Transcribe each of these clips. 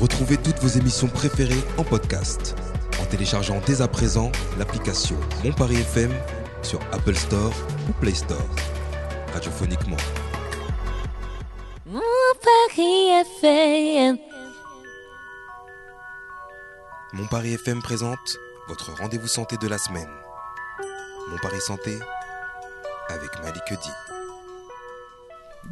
Retrouvez toutes vos émissions préférées en podcast en téléchargeant dès à présent l'application Mon Paris FM sur Apple Store ou Play Store. Radiophoniquement. Mon Paris FM. Mon Paris FM présente votre rendez-vous santé de la semaine. Mon Paris Santé avec Malik.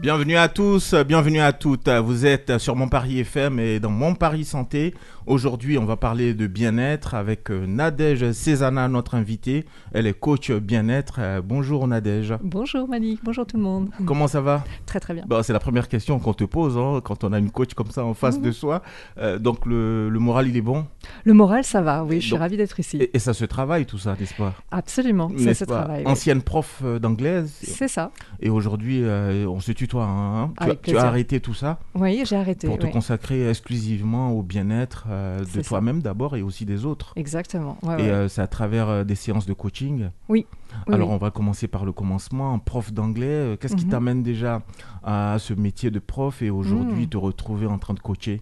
Bienvenue à tous, bienvenue à toutes. Vous êtes sur Mon Paris FM et dans Mon Paris Santé. Aujourd'hui, on va parler de bien-être avec euh, Nadège Cézana, notre invitée. Elle est coach bien-être. Euh, bonjour Nadège. Bonjour Malik, bonjour tout le monde. Comment ça va? Très très bien. Bon, c'est la première question qu'on te pose hein, quand on a une coach comme ça en face Mhm. de soi. Euh, donc le, le moral, il est bon? Le moral, ça va, oui, je suis Donc- ravie d'être ici. et, et ça se travaille tout ça, n'est-ce pas? Absolument, ça se travaille. oui. Ancienne prof d'anglaise. C'est ça. Et aujourd'hui, euh, on se tutoie. hein, tu, as, Avec tu as arrêté tout ça Oui, j'ai arrêté. pour te consacrer exclusivement au bien-être euh, de toi-même d'abord et aussi des autres. Exactement. ouais, Et ouais. euh, c'est à travers euh, des séances de coaching. Oui. Alors oui. on va commencer par le commencement. Prof d'anglais, qu'est-ce qui Mhm. t'amène déjà à ce métier de prof et aujourd'hui Mm. te retrouver en train de coacher?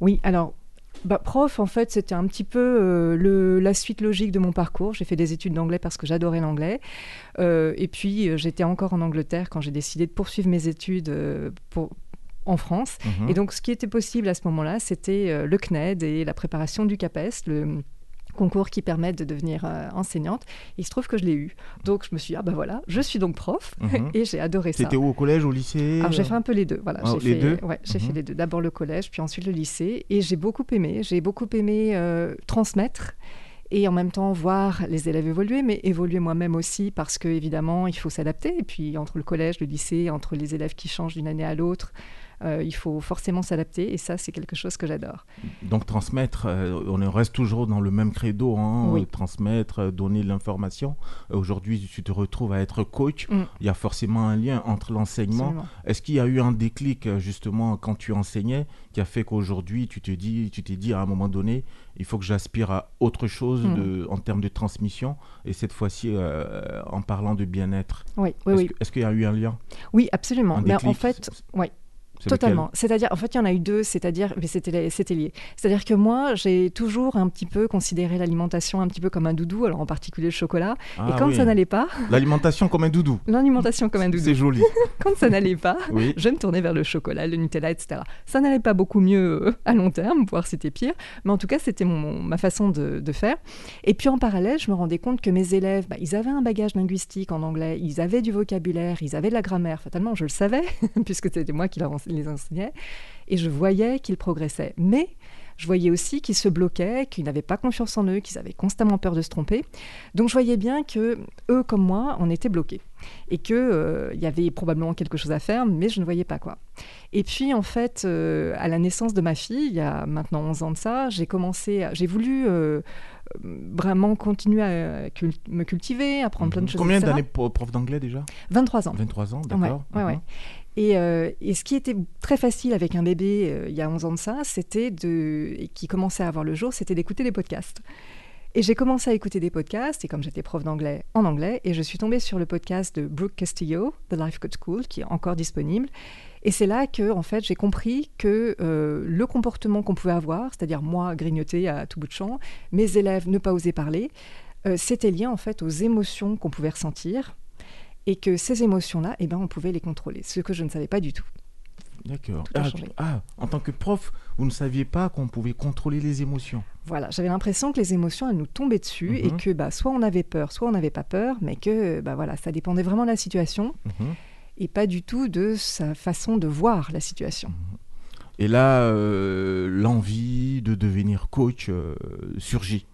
Oui, alors, bah, prof, en fait, c'était un petit peu euh, le, la suite logique de mon parcours. J'ai fait des études d'anglais parce que j'adorais l'anglais. Euh, et puis, euh, j'étais encore en Angleterre quand j'ai décidé de poursuivre mes études pour, en France. Mhm. Et donc, ce qui était possible à ce moment-là, c'était le CNED et la préparation du CAPES, le concours qui permet de devenir euh, enseignante. Il se trouve que je l'ai eu. Donc, je me suis dit, ah ben voilà, je suis donc prof. Mhm. Et j'ai adoré ça. C'était où au collège, au lycée Alors j'ai fait un peu les deux. Voilà, Ah, j'ai les fait, deux? ouais, j'ai Mhm. fait les deux. D'abord le collège, puis ensuite le lycée, et j'ai beaucoup aimé. J'ai beaucoup aimé euh, transmettre et en même temps voir les élèves évoluer, mais évoluer moi-même aussi parce que évidemment il faut s'adapter. Et puis entre le collège, le lycée, entre les élèves qui changent d'une année à l'autre, euh, il faut forcément s'adapter. Et ça, c'est quelque chose que j'adore. Donc transmettre, euh, on reste toujours dans le même credo, hein, Oui. transmettre, euh, donner l'information. Aujourd'hui, tu te retrouves à être coach. Mm. Il y a forcément un lien entre l'enseignement. Est-ce qu'il y a eu un déclic justement quand tu enseignais qui a fait qu'aujourd'hui tu te dis, tu t'es dit à un moment donné, il faut que j'aspire à autre chose Mm. de- en termes de transmission? Et cette fois-ci euh, en parlant de bien-être. Oui, oui, Est-ce oui. est-ce qu'il y a eu un lien? Oui, absolument. Un Mais en déclic, fait, oui. Totalement. C'est-à-dire, en fait, il y en a eu deux, c'est-à-dire, mais c'était c'était lié. C'est-à-dire que moi, j'ai toujours un petit peu considéré l'alimentation un petit peu comme un doudou, alors en particulier le chocolat. Ah et quand oui. ça n'allait pas, L'alimentation comme un doudou. l'alimentation comme un doudou. C'est joli. Quand ça n'allait pas, Oui. je me tournais vers le chocolat, le Nutella, etc. Ça n'allait pas beaucoup mieux euh, à long terme, voire c'était pire, mais en tout cas, c'était mon, ma façon de, de faire. Et puis en parallèle, je me rendais compte que mes élèves, bah, ils avaient un bagage linguistique en anglais, ils avaient du vocabulaire, ils avaient de la grammaire. Fatalement, je le savais, puisque c'était moi qui leur les enseignais, et je voyais qu'ils progressaient. Mais je voyais aussi qu'ils se bloquaient, qu'ils n'avaient pas confiance en eux, qu'ils avaient constamment peur de se tromper. Donc je voyais bien que eux comme moi, on était bloqués et que euh, il y avait probablement quelque chose à faire, mais je ne voyais pas quoi. Et puis en fait, euh, à la naissance de ma fille, il y a maintenant 11 ans de ça, j'ai commencé, j'ai voulu euh, vraiment continuer à me cultiver, apprendre plein de choses. Combien d'années prof d'anglais déjà? 23 ans. 23 ans, Ouais, d'accord. ouais, ouais. Mhm. Et, euh, et ce qui était très facile avec un bébé euh, il y a 11 ans de ça, c'était de, qui commençait à avoir le jour, c'était d'écouter des podcasts. Et j'ai commencé à écouter des podcasts, et comme j'étais prof d'anglais, en anglais, et je suis tombée sur le podcast de Brooke Castillo, The Life Coach School, qui est encore disponible. Et c'est là que, en fait, j'ai compris que euh, le comportement qu'on pouvait avoir, c'est-à-dire moi grignoter à tout bout de champ, mes élèves ne pas oser parler, c'était lié en fait aux émotions qu'on pouvait ressentir, et que ces émotions-là, eh ben, on pouvait les contrôler, ce que je ne savais pas du tout. D'accord. Ah, ah, en tant que prof, vous ne saviez pas qu'on pouvait contrôler les émotions. Voilà, j'avais l'impression que les émotions, elles nous tombaient dessus et Mhm. que bah, soit on avait peur, soit on n'avait pas peur, mais que bah, voilà, ça dépendait vraiment de la situation Mhm. et pas du tout de sa façon de voir la situation. Et là, euh, l'envie de devenir coach euh, surgit.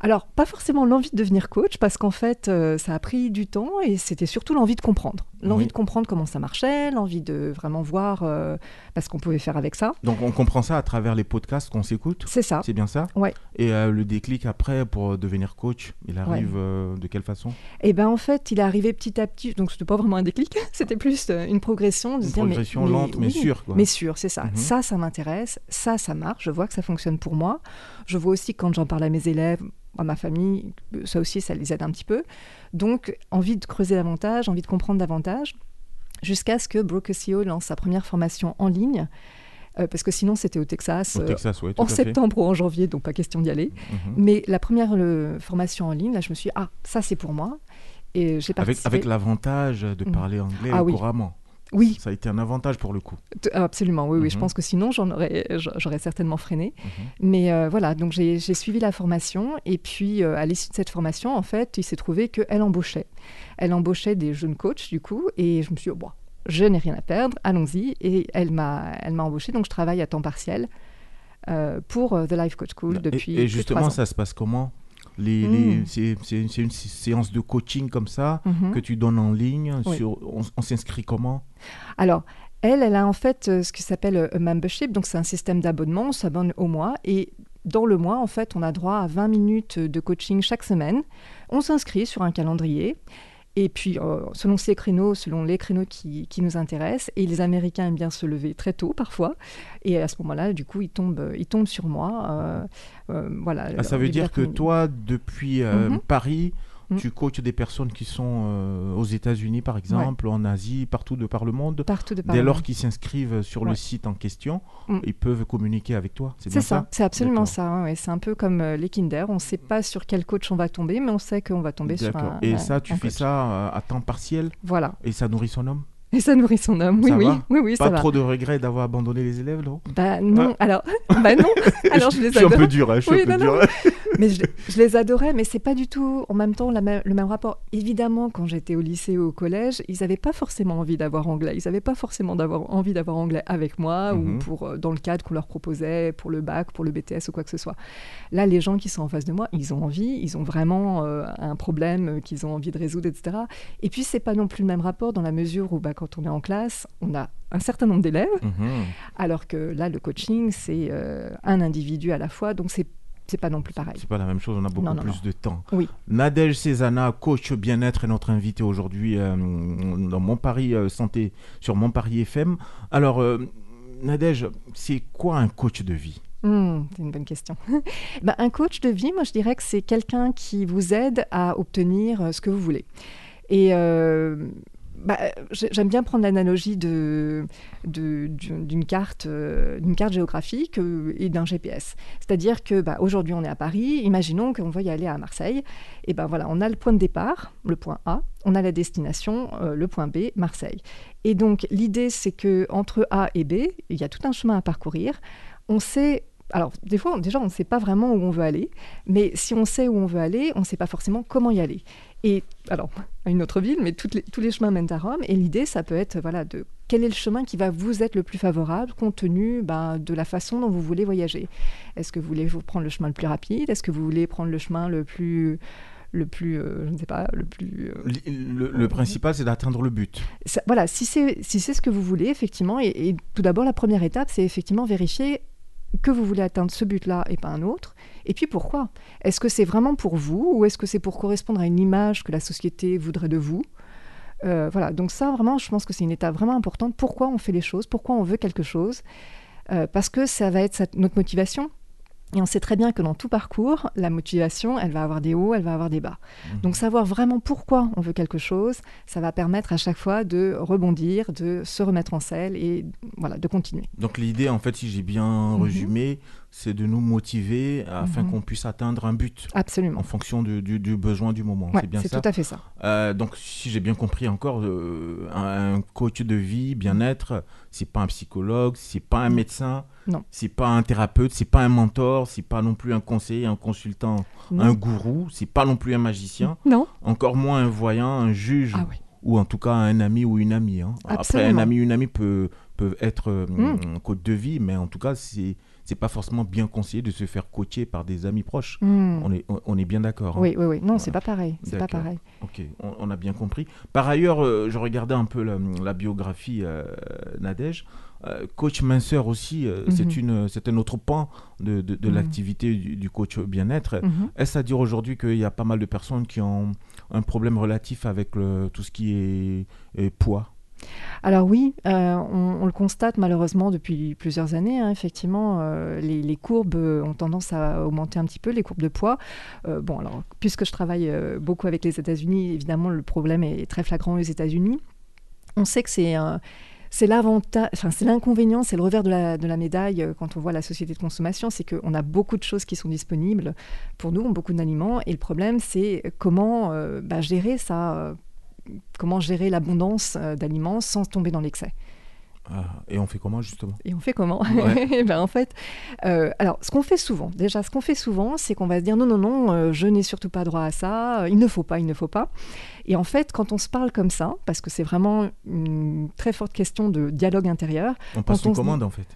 Alors, pas forcément l'envie de devenir coach, parce qu'en fait, euh, ça a pris du temps et c'était surtout l'envie de comprendre. L'envie Oui. de comprendre comment ça marchait, l'envie de vraiment voir euh, bah, ce qu'on pouvait faire avec ça. Donc on comprend ça à travers les podcasts qu'on s'écoute? C'est ça. C'est bien ça? Ouais. Et euh, le déclic après pour devenir coach, il arrive de quelle façon? Et ben en fait, il est arrivé petit à petit, donc c'était pas vraiment un déclic, c'était plus une progression. De Une dire, progression mais lente mais sûre. Quoi. Mais sûr, c'est ça. Mhm. Ça, ça m'intéresse. Ça, ça marche. Je vois que ça fonctionne pour moi. Je vois aussi quand j'en parle à mes élèves, à ma famille, ça aussi, ça les aide un petit peu. Donc, envie de creuser davantage, envie de comprendre davantage, jusqu'à ce que Brooke SEO lance sa première formation en ligne. euh, parce que sinon c'était au Texas, Au euh, Texas, en fait. septembre ou en janvier, donc pas question d'y aller. Mhm. Mais la première le- formation en ligne, là, je me suis dit, ah, ça c'est pour moi. Et j'ai Avec, participé. avec l'avantage de Mhm. parler anglais Ah couramment. Oui, Ça a été un avantage pour le coup. t- absolument, oui, oui. Je Mhm. pense que sinon, j'en aurais, j'a- j'aurais certainement freiné. Mhm. Mais euh, voilà, donc j'ai suivi la formation. Et puis, euh, à l'issue de cette formation, en fait, il s'est trouvé qu'elle embauchait. Elle embauchait des jeunes coachs, du coup. Et je me suis dit, oh, bon, je n'ai rien à perdre, allons-y. Et elle m'a elle m'a embauchée. Donc, je travaille à temps partiel euh, pour euh, The Life Coach School Et- depuis et, de justement, ans. ça se passe comment? Les, Mm. les- c'est, une sé- séance de coaching comme ça Mhm. que tu donnes en ligne. Oui. Sur, on, on s'inscrit comment? Alors, elle, elle a en fait euh, ce qui s'appelle euh, un membership, donc c'est un système d'abonnement, on s'abonne au mois et dans le mois, en fait, on a droit à 20 minutes de coaching chaque semaine. On s'inscrit sur un calendrier et puis euh, selon ces créneaux, selon les créneaux qui, qui nous intéressent, et les Américains aiment bien se lever très tôt parfois, et à ce moment-là, du coup, ils tombent, ils tombent sur moi. euh, euh, voilà, Ah, Ça veut dire que toi, depuis euh, Mhm. Paris, Mhm. tu coaches des personnes qui sont euh, aux États-Unis, par exemple, en Asie, partout de par le monde. Partout de par Dès lors qu'ils s'inscrivent sur le site en question, Mm. ils peuvent communiquer avec toi. C'est ça, c'est absolument ça. ouais. C'est un peu comme euh, les Kinder. On ne sait pas sur quel coach on va tomber, mais on sait qu'on va tomber sur un. Et ça, tu un fais coach. ça euh, à temps partiel Voilà. et ça nourrit son homme Et ça nourrit son homme. Oui, Ça oui, va oui, oui, Pas ça va. trop de regrets d'avoir abandonné les élèves, non? Bah non. Alors, bah non. Alors je les Je suis un peu dur, hein, je suis Oui, un peu non, dur. Mais je, je les adorais, mais c'est pas du tout en même temps la même- le même rapport. Évidemment, quand j'étais au lycée ou au collège, ils n'avaient pas forcément envie d'avoir anglais. Ils n'avaient pas forcément d'avoir envie d'avoir anglais avec moi Mhm. ou pour euh, dans le cadre qu'on leur proposait pour le bac, pour le BTS ou quoi que ce soit. Là, les gens qui sont en face de moi, ils ont envie, ils ont vraiment euh, un problème qu'ils ont envie de résoudre, etc. Et puis c'est pas non plus le même rapport dans la mesure où, bah, quand on est en classe, on a un certain nombre d'élèves. Mhm. Alors que là, le coaching, c'est euh, un individu à la fois, donc c'est c'est pas non plus pareil. C'est pas la même chose, on a beaucoup Non, non, plus non. de temps. Oui. Nadège Cézana, coach bien-être, est notre invité aujourd'hui euh, dans Mon Paris euh, Santé sur Mon Paris FM. Alors, euh, Nadège, c'est quoi un coach de vie? Hmm, c'est une bonne question. Ben, un coach de vie, moi je dirais que c'est quelqu'un qui vous aide à obtenir ce que vous voulez. Et euh, bah, j'ai- j'aime bien prendre l'analogie de, d'une carte, euh, d'une carte géographique euh, et d'un GPS. C'est-à-dire que bah, aujourd'hui on est à Paris, imaginons qu'on veuille aller à Marseille. Et ben voilà, on a le point de départ, le point A, on a la destination, euh, le point B, Marseille. Et donc l'idée c'est que entre A et B, il y a tout un chemin à parcourir. On sait alors, des fois, déjà, on ne sait pas vraiment où on veut aller, mais si on sait où on veut aller, on ne sait pas forcément comment y aller. Et alors, à une autre ville, mais les- tous les chemins mènent à Rome, et l'idée, ça peut être, voilà, de quel est le chemin qui va vous être le plus favorable, compte tenu ben, de la façon dont vous voulez voyager. Est-ce que vous voulez prendre le chemin le plus rapide? Est-ce que vous voulez prendre le chemin le plus, le plus, euh, je ne sais pas, le plus euh, Le, le- le principal, c'est d'atteindre le but. ça- voilà, si c'est si c'est ce que vous voulez, effectivement, et, et tout d'abord, la première étape, c'est effectivement vérifier que vous voulez atteindre ce but-là et pas un autre. Et puis pourquoi? Est-ce que c'est vraiment pour vous ou est-ce que c'est pour correspondre à une image que la société voudrait de vous? Euh, Voilà, donc ça, vraiment, je pense que c'est une étape vraiment importante. Pourquoi on fait les choses? Pourquoi on veut quelque chose? Euh, Parce que ça va être notre motivation. Et on sait très bien que dans tout parcours, la motivation, elle va avoir des hauts, elle va avoir des bas. Mhm. Donc savoir vraiment pourquoi on veut quelque chose, ça va permettre à chaque fois de rebondir, de se remettre en selle et voilà, de continuer. Donc l'idée, en fait, si j'ai bien Mhm. résumé, c'est de nous motiver afin Mhm. qu'on puisse atteindre un but Absolument. en fonction du, du- du besoin du moment. Ouais, c'est bien c'est ça tout à fait ça. Euh, donc, si j'ai bien compris encore, euh, un, un coach de vie, bien-être, c'est pas un psychologue, c'est pas un médecin, Non. c'est pas un thérapeute, c'est pas un mentor, c'est pas non plus un conseiller, un consultant, Non. un gourou, c'est pas non plus un magicien, Non encore moins un voyant, un juge, Ah oui. ou en tout cas un ami ou une amie. hein. Après, un ami ou une amie peut, peut être euh, Mm. un coach de vie, mais en tout cas, c'est c'est pas forcément bien conseillé de se faire coacher par des amis proches. Hmm. On est, on, on est bien d'accord. hein. Oui, oui, oui. Non, c'est Voilà. pas pareil. C'est pas pareil. Ok, on, on a bien compris. Par ailleurs, euh, je regardais un peu la, la biographie euh, Nadège. Euh, coach minceur aussi, euh, Mhm. c'est une, c'est un autre pan de, de- de Mhm. l'activité du, du coach bien-être. Mhm. Est-ce à dire aujourd'hui qu'il y a pas mal de personnes qui ont un problème relatif avec le- tout ce qui est, est poids? Alors oui, euh, on, le constate malheureusement depuis plusieurs années. hein, effectivement, euh, les, courbes euh, ont tendance à augmenter un petit peu, les courbes de poids. Bon, alors, puisque je travaille beaucoup avec les États-Unis, évidemment, le problème est très flagrant aux États-Unis. On sait que c'est c'est l'avantage, c'est l'inconvénient, c'est le revers de la, médaille quand on voit la société de consommation, c'est qu'on a beaucoup de choses qui sont disponibles pour nous, beaucoup d'aliments, et le problème, c'est comment bah, gérer ça, comment gérer l'abondance euh, d'aliments sans tomber dans l'excès. Ah, et on fait comment justement? Et on fait comment? Ouais. Eh ben, En fait, euh, alors ce qu'on fait souvent, déjà, ce qu'on fait souvent, c'est qu'on va se dire non, non, non, euh, je n'ai surtout pas droit à ça, euh, il ne faut pas, il ne faut pas. Et en fait, quand on se parle comme ça, parce que c'est vraiment une très forte question de dialogue intérieur, On passe on une se dit- commande en fait.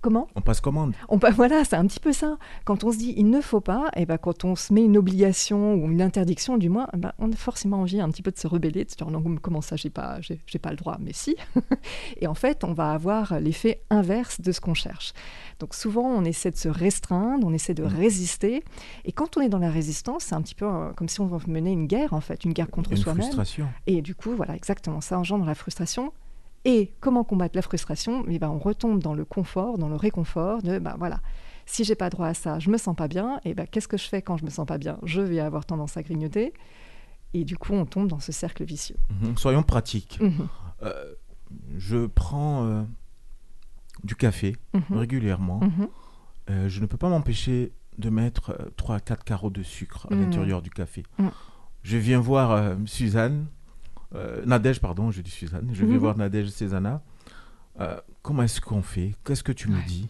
Comment On passe commande. on, pa- Voilà, c'est un petit peu ça. Quand on se dit il ne faut pas, et ben, quand on se met une obligation ou une interdiction, du moins, eh ben, on a forcément envie un petit peu de se rebeller, de se dire non, comment ça, j'ai pas, j'ai, j'ai pas le droit, mais si. et en fait, on va avoir l'effet inverse de ce qu'on cherche. Donc souvent, on essaie de se restreindre, on essaie de Mm. résister. Et quand on est dans la résistance, c'est un petit peu euh, comme si on menait une guerre, en fait, une guerre contre Une soi-même. frustration. Et du coup, voilà, exactement, ça engendre la frustration. Et comment combattre la frustration? Eh ben, On retombe dans le confort, dans le réconfort de, ben voilà, si j'ai pas droit à ça, je me sens pas bien, et ben qu'est-ce que je fais quand je me sens pas bien? Je vais avoir tendance à grignoter. Et du coup, on tombe dans ce cercle vicieux. Mhm. Soyons pratiques. Mhm, Euh, je prends euh, du café mhm, régulièrement. Euh, je ne peux pas m'empêcher de mettre 3 à 4 carreaux de sucre à l'intérieur du café. Je viens voir Suzanne, euh, Nadège, pardon, je dis Suzanne. Je viens Mhm. voir Nadège Cézanne. Euh, comment est-ce qu'on fait? Qu'est-ce que tu me Ouais. dis?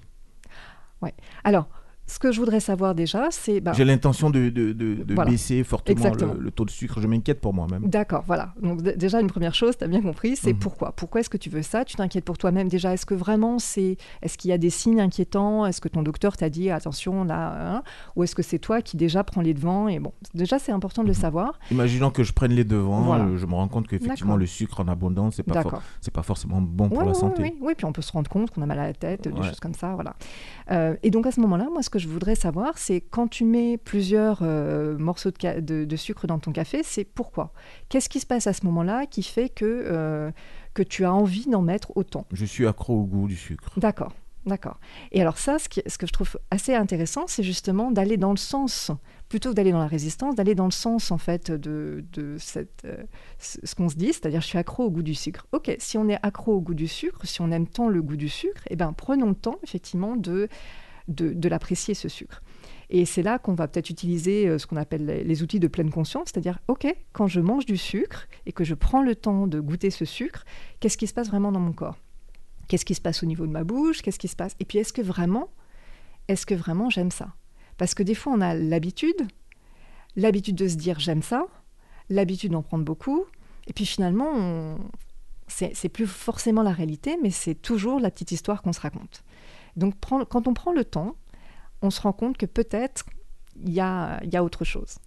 Alors, ce que je voudrais savoir déjà, c'est... ben, J'ai l'intention de, de- de- de Voilà. baisser fortement le, le taux de sucre. Je m'inquiète pour moi-même. D'accord, voilà. Donc déjà une première chose, tu as bien compris, c'est Mhm. pourquoi? Pourquoi est-ce que tu veux ça? Tu t'inquiètes pour toi-même déjà? Est-ce que vraiment c'est, est-ce qu'il y a des signes inquiétants? Est-ce que ton docteur t'a dit attention là hein Ou est-ce que c'est toi qui déjà prends les devants Et bon, déjà c'est important de le Mhm. savoir. Imaginons que je prenne les devants, Voilà. euh, je me rends compte qu'effectivement le sucre en abondance, c'est pas, for- D'accord. c'est pas forcément bon pour Ouais, la santé. Oui, oui, puis on peut se rendre compte qu'on a mal à la tête, des choses comme ça, voilà. Euh, et donc à ce moment-là, moi, ce que je voudrais savoir, c'est quand tu mets plusieurs euh, morceaux de, ca- de- de sucre dans ton café, c'est pourquoi? Qu'est-ce qui se passe à ce moment-là qui fait que, euh, que tu as envie d'en mettre autant? Je suis accro au goût du sucre. D'accord, d'accord. Et alors ça, ce, qui- ce que je trouve assez intéressant, c'est justement d'aller dans le sens, plutôt que d'aller dans la résistance, d'aller dans le sens en fait de, de cette, euh, ce ce qu'on se dit, c'est-à-dire je suis accro au goût du sucre. Ok, si on est accro au goût du sucre, si on aime tant le goût du sucre, eh ben prenons le temps effectivement de, de, l'apprécier ce sucre. Et c'est là qu'on va peut-être utiliser euh, ce qu'on appelle les, outils de pleine conscience, c'est-à-dire, OK, quand je mange du sucre et que je prends le temps de goûter ce sucre, qu'est-ce qui se passe vraiment dans mon corps? Qu'est-ce qui se passe au niveau de ma bouche? Qu'est-ce qui se passe? Et puis, est-ce que vraiment, est-ce que vraiment j'aime ça? Parce que des fois, on a l'habitude, l'habitude de se dire j'aime ça, l'habitude d'en prendre beaucoup, et puis finalement, on- c'est plus forcément la réalité, mais c'est toujours la petite histoire qu'on se raconte. Donc, quand on prend le temps, on se rend compte que peut-être il y a, il y a autre chose.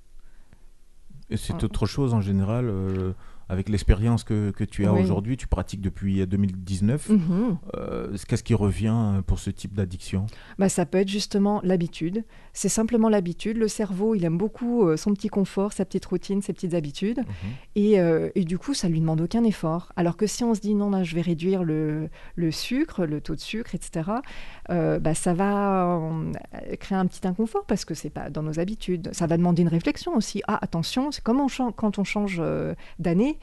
Et c'est autre chose en général, euh, avec l'expérience que, que tu as Oui. aujourd'hui, tu pratiques depuis 2019. Mhm. Euh, Qu'est-ce qui revient pour ce type d'addiction? Bah, ça peut être justement l'habitude. C'est simplement l'habitude. Le cerveau, il aime beaucoup euh, son petit confort, sa petite routine, ses petites habitudes. Mhm. Et, euh, et du coup, ça lui demande aucun effort. Alors que si on se dit non, là, je vais réduire le, le sucre, le taux de sucre, etc., euh, bah, ça va euh, créer un petit inconfort parce que c'est pas dans nos habitudes. Ça va demander une réflexion aussi. Ah, attention, c'est comme on chan- quand on change euh, d'année.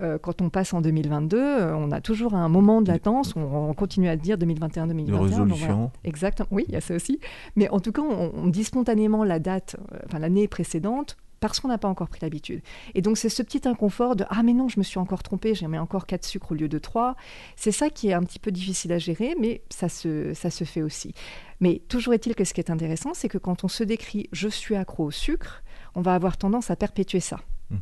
Euh, quand on passe en 2022, euh, on a toujours un moment de latence on, on continue à dire 2021, 2021. De donc voilà. résolution Exactement, oui, il y a ça aussi. Mais en tout cas, on, on dit spontanément la date, euh, enfin l'année précédente, parce qu'on n'a pas encore pris l'habitude. Et donc, c'est ce petit inconfort de Ah, mais non, je me suis encore trompé, j'ai mis encore 4 sucres au lieu de 3. C'est ça qui est un petit peu difficile à gérer, mais ça se, ça se fait aussi. Mais toujours est-il que ce qui est intéressant, c'est que quand on se décrit Je suis accro au sucre, on va avoir tendance à perpétuer ça. Mhm.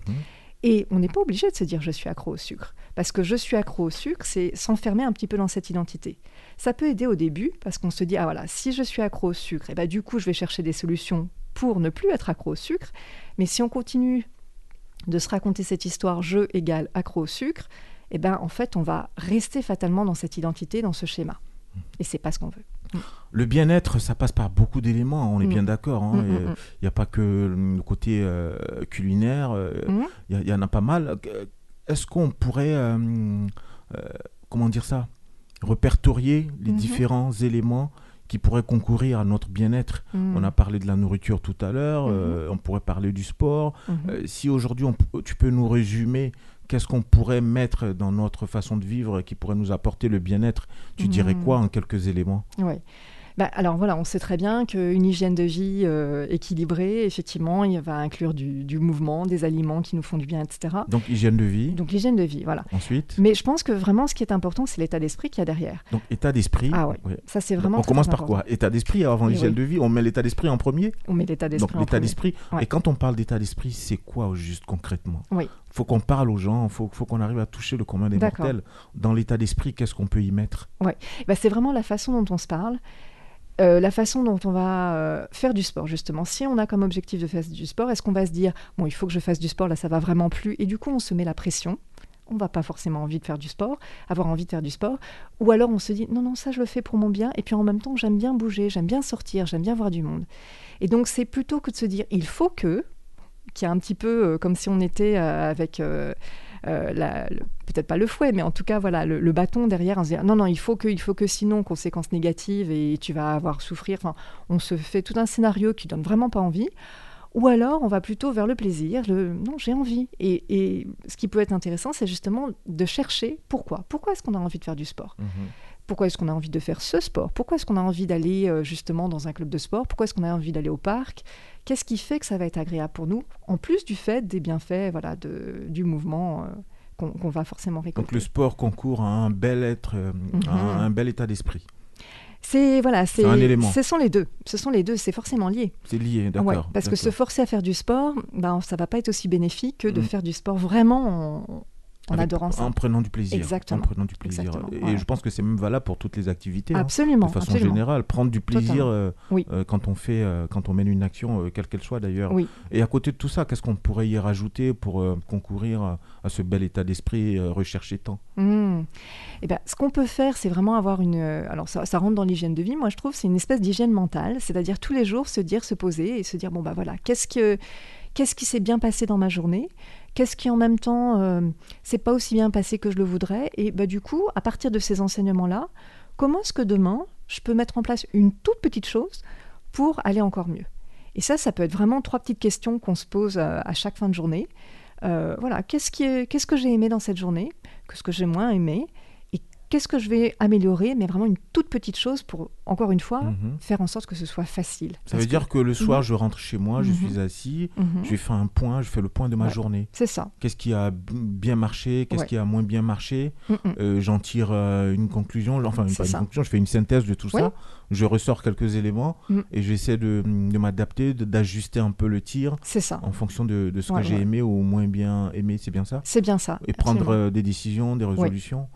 Et on n'est pas obligé de se dire je suis accro au sucre. Parce que je suis accro au sucre, c'est s'enfermer un petit peu dans cette identité. Ça peut aider au début, parce qu'on se dit, ah voilà, si je suis accro au sucre, et ben du coup, je vais chercher des solutions pour ne plus être accro au sucre. Mais si on continue de se raconter cette histoire je égale accro au sucre, et ben en fait, on va rester fatalement dans cette identité, dans ce schéma. Et c'est pas ce qu'on veut. Le bien-être, ça passe par beaucoup d'éléments, on est Mm. bien d'accord. hein, Mm, mm, Il n'y a pas que le côté euh, culinaire, euh, il y, en a pas mal. Est-ce qu'on pourrait, euh, euh, comment dire ça, répertorier les Mhm. différents éléments qui pourraient concourir à notre bien-être? On a parlé de la nourriture tout à l'heure, Mhm. euh, on pourrait parler du sport. Mhm. Euh, si aujourd'hui tu peux nous résumer qu'est-ce qu'on pourrait mettre dans notre façon de vivre qui pourrait nous apporter le bien-être? Tu dirais Mhm. quoi en quelques éléments? Oui. Bah, alors voilà, on sait très bien qu'une hygiène de vie euh, équilibrée, effectivement, il va inclure du, du mouvement, des aliments qui nous font du bien, etc. Donc hygiène de vie. Donc l'hygiène de vie, voilà. Ensuite, Mais je pense que vraiment, ce qui est important, c'est l'état d'esprit qu'il y a derrière. donc état d'esprit. Ah ouais. Ouais. Ça, c'est vraiment. on commence par important. quoi État d'esprit avant Oui, l'hygiène oui. de vie. On met l'état d'esprit en premier. On met l'état Donc d'esprit en l'état d'esprit. Ouais. Et quand on parle d'état d'esprit, c'est quoi au juste concrètement? Oui. Faut qu'on parle aux gens. Faut, faut qu'on arrive à toucher le commun des mortels. Dans l'état d'esprit, qu'est-ce qu'on peut y mettre? Bah, c'est vraiment la façon dont on se parle. Euh, la façon dont on va euh, faire du sport, justement. Si on a comme objectif de faire du sport, est-ce qu'on va se dire, bon, il faut que je fasse du sport, là, ça va vraiment plus, et du coup, on se met la pression. On va pas forcément envie de faire du sport, avoir envie de faire du sport. Ou alors on se dit, non, non, ça, je le fais pour mon bien, et puis en même temps, j'aime bien bouger, j'aime bien sortir, j'aime bien voir du monde. Et donc, c'est plutôt que de se dire, il faut que, qui est un petit peu euh, comme si on était avec peut-être pas le fouet, mais en tout cas voilà le, bâton derrière, en se dire non non il faut que faut que sinon conséquences négatives et tu vas avoir souffrir. Enfin, on se fait tout un scénario qui donne vraiment pas envie. Ou alors on va plutôt vers le plaisir, le non j'ai envie. Et, et ce qui peut être intéressant, c'est justement de chercher pourquoi. Pourquoi est-ce qu'on a envie de faire du sport? Pourquoi est-ce qu'on a envie de faire ce sport? Pourquoi est-ce qu'on a envie d'aller euh, justement dans un club de sport? Pourquoi est-ce qu'on a envie d'aller au parc? Qu'est-ce qui fait que ça va être agréable pour nous En plus du fait des bienfaits voilà, de, du mouvement euh, qu'on va forcément Donc récolter. le sport concourt à un bel être, euh, à un, Mhm. un bel état d'esprit. C'est voilà, c'est un élément. Ce sont les deux. Ce sont les deux. C'est forcément lié. C'est lié, d'accord. Ouais, parce que se forcer à faire du sport, ben, ça va pas être aussi bénéfique que de Mhm. faire du sport vraiment en, en Avec- adorant ça. En prenant du plaisir. Exactement. En prenant du plaisir. Exactement, Et ouais. je pense que c'est même valable pour toutes les activités. hein, absolument. de façon absolument. générale, prendre du plaisir euh, Oui. euh, quand on fait, euh, quand on mène une action, quelle qu'elle soit d'ailleurs. Oui. Et à côté de tout ça, qu'est-ce qu'on pourrait y rajouter pour concourir à, à ce bel état d'esprit recherché tant? Hmm. Eh ben, ce qu'on peut faire, c'est vraiment avoir une. Alors, ça, ça rentre dans l'hygiène de vie. Moi, je trouve, c'est une espèce d'hygiène mentale, c'est-à-dire tous les jours se dire, se poser et se dire bon bah voilà, qu'est-ce que qu'est-ce qui s'est bien passé dans ma journée Qu'est-ce qui en même temps euh, c'est pas aussi bien passé que je le voudrais Et bah du coup, à partir de ces enseignements-là, comment est-ce que demain je peux mettre en place une toute petite chose pour aller encore mieux? Et ça, ça peut être vraiment trois petites questions qu'on se pose euh, à chaque fin de journée. Euh, voilà, qu'est-ce que j'ai aimé dans cette journée? Qu'est-ce que j'ai moins aimé qu'est-ce que je vais améliorer Mais vraiment une toute petite chose pour, encore une fois, Mhm. faire en sorte que ce soit facile. Ça veut dire que le soir, Mhm. je rentre chez moi, je Mhm. suis assis, je fais un point, je fais le point de ma Ouais. journée. C'est ça. Qu'est-ce qui a bien marché, qu'est-ce Ouais. qui a moins bien marché? Euh, J'en tire euh, une conclusion, enfin pas une ça. conclusion, je fais une synthèse de tout ça, je ressors quelques éléments Mhm. et j'essaie de, de m'adapter, d'ajuster un peu le tir C'est ça. en fonction de, de ce Ouais, que j'ai aimé ou moins bien aimé, c'est bien ça? C'est bien ça. Et prendre euh, des décisions, des résolutions?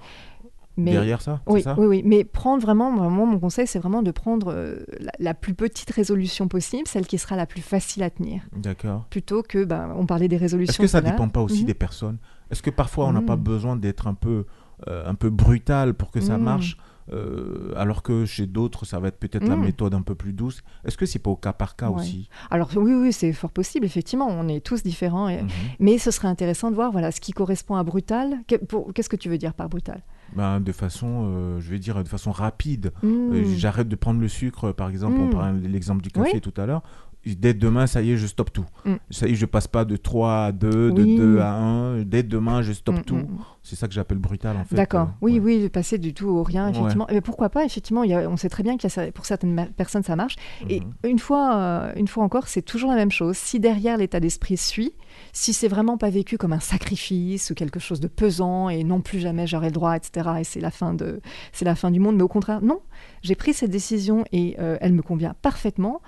Mais- derrière ça, Oui, ça oui, oui, mais prendre vraiment, vraiment, mon conseil, c'est vraiment de prendre euh, la, la plus petite résolution possible, celle qui sera la plus facile à tenir, D'accord. plutôt que, ben, on parlait des résolutions. Est-ce que ça l'heure. dépend pas aussi Mhm. des personnes? Est-ce que parfois on n'a pas Mhm. besoin d'être un peu, euh, un peu brutal pour que ça Mhm. marche euh, alors que chez d'autres, ça va être peut-être la Mhm. méthode un peu plus douce? Est-ce que c'est pas au cas par cas Ouais. aussi? Alors oui, oui, c'est fort possible, effectivement, on est tous différents, et- Mhm. mais ce serait intéressant de voir, voilà, ce qui correspond à brutal. Qu'est-ce que tu veux dire par brutal? Ben, De façon, euh, je vais dire, de façon rapide. Hmm. Euh, J'arrête de prendre le sucre, par exemple, on Mm. parlait l'exemple du café Oui. tout à l'heure. Dès demain, ça y est, je stoppe tout. Mm. Ça y est, je passe pas de 3 à 2, Oui. de 2 à 1. Dès demain, je stoppe tout. C'est ça que j'appelle brutal, en fait. D'accord. Euh, oui, ouais. oui, de passer du tout au rien, Ouais. effectivement. Mais pourquoi pas Effectivement, il y a- on sait très bien que pour certaines personnes, ça marche. Et une fois, euh, une fois encore, c'est toujours la même chose. Si derrière l'état d'esprit suit, si c'est vraiment pas vécu comme un sacrifice ou quelque chose de pesant et non plus jamais j'aurai le droit, etc. Et c'est la fin de, c'est la fin du monde. Mais au contraire, non. J'ai pris cette décision et euh, elle me convient parfaitement.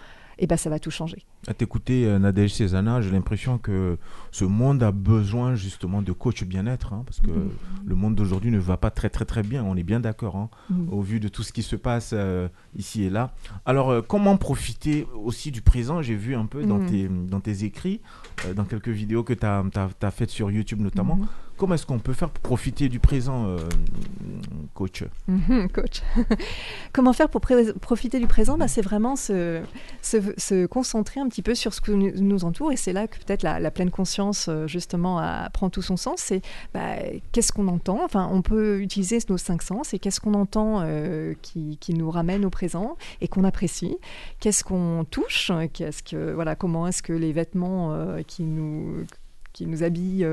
Et ben ça va tout changer. À t'écouter, euh, Nadège Cézanne, j'ai l'impression que ce monde a besoin justement de coach bien-être, hein, parce que Mhm. le monde d'aujourd'hui ne va pas très très très bien, on est bien d'accord, hein, Mhm. au vu de tout ce qui se passe euh, ici et là. Alors, euh, comment profiter aussi du présent? J'ai vu un peu dans, Mhm. tes, dans tes écrits, euh, dans quelques vidéos que tu as, faites sur YouTube notamment. Comment est-ce qu'on peut faire pour profiter du présent, euh, coach Mhm, coach. Comment faire pour profiter du présent? Bah, C'est vraiment se, concentrer un petit peu sur ce qui nous, entoure. Et c'est là que peut-être la, pleine conscience, euh, justement, prend tout son sens. C'est bah, qu'est-ce qu'on entend? Enfin, on peut utiliser nos cinq sens. Et qu'est-ce qu'on entend euh, qui, nous ramène au présent et qu'on apprécie? Qu'est-ce qu'on touche? Qu'est-ce que, voilà, Comment est-ce que les vêtements qui, nous, qui nous habillent...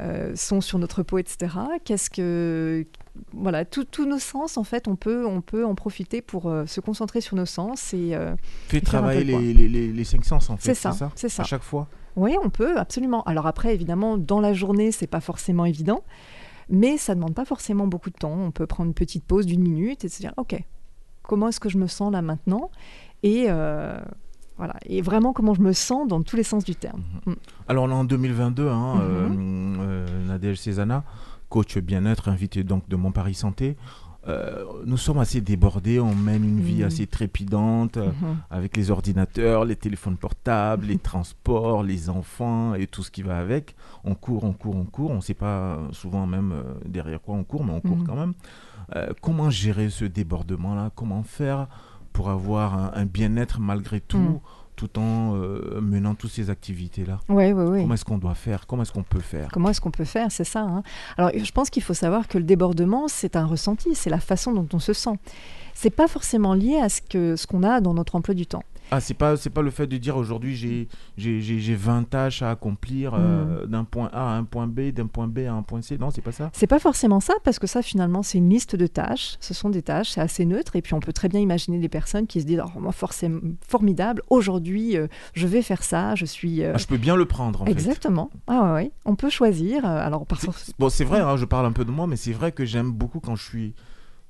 euh, sont sur notre peau, etc. Qu'est-ce que voilà, tous nos sens, en fait, on peut, on peut en profiter pour euh, se concentrer sur nos sens et euh, Fais travailler les, les, les cinq sens en fait. C'est ça, c'est ça. À chaque fois. Oui, on peut, absolument. Alors après, évidemment, dans la journée, c'est pas forcément évident, mais ça demande pas forcément beaucoup de temps. On peut prendre une petite pause d'une minute et se dire, ok, comment est-ce que je me sens là maintenant? Et euh, voilà, et vraiment comment je me sens dans tous les sens du terme. Mm. Alors on est en 2022, hein, Mhm. euh, euh, Nadège Cézanne, coach bien-être, invité donc de Mon Paris Santé. Euh, nous sommes assez débordés, on mène une vie Mhm. assez trépidante euh, Mhm. avec les ordinateurs, les téléphones portables, les transports, les enfants et tout ce qui va avec. On court, on court, on court. On ne sait pas souvent même euh, derrière quoi on court, mais on court Mhm. quand même. Comment gérer ce débordement-là? Comment faire? Pour avoir un, un bien-être malgré tout, Mhm. tout en euh, menant toutes ces activités-là Ouais, ouais, ouais. Comment est-ce qu'on doit faire? Comment est-ce qu'on peut faire? Comment est-ce qu'on peut faire? C'est ça. hein. Alors, je pense qu'il faut savoir que le débordement, c'est un ressenti, c'est la façon dont on se sent. C'est pas forcément lié à ce que ce qu'on a dans notre emploi du temps. Ah, c'est pas, c'est pas le fait de dire aujourd'hui j'ai, j'ai, j'ai, j'ai 20 tâches à accomplir euh, d'un point A à un point B, d'un point B à un point C. Non, c'est pas ça C'est pas forcément ça, parce que ça, finalement, c'est une liste de tâches. Ce sont des tâches, c'est assez neutre. Et puis, on peut très bien imaginer des personnes qui se disent oh, moi, forcément, formidable, aujourd'hui, euh, je vais faire ça, je suis. euh, Ah, Je peux bien le prendre en fait. Exactement. Ah ouais, ouais. On peut choisir. Alors, par C'est- Bon, c'est vrai, hein, je parle un peu de moi, mais c'est vrai que j'aime beaucoup quand je suis,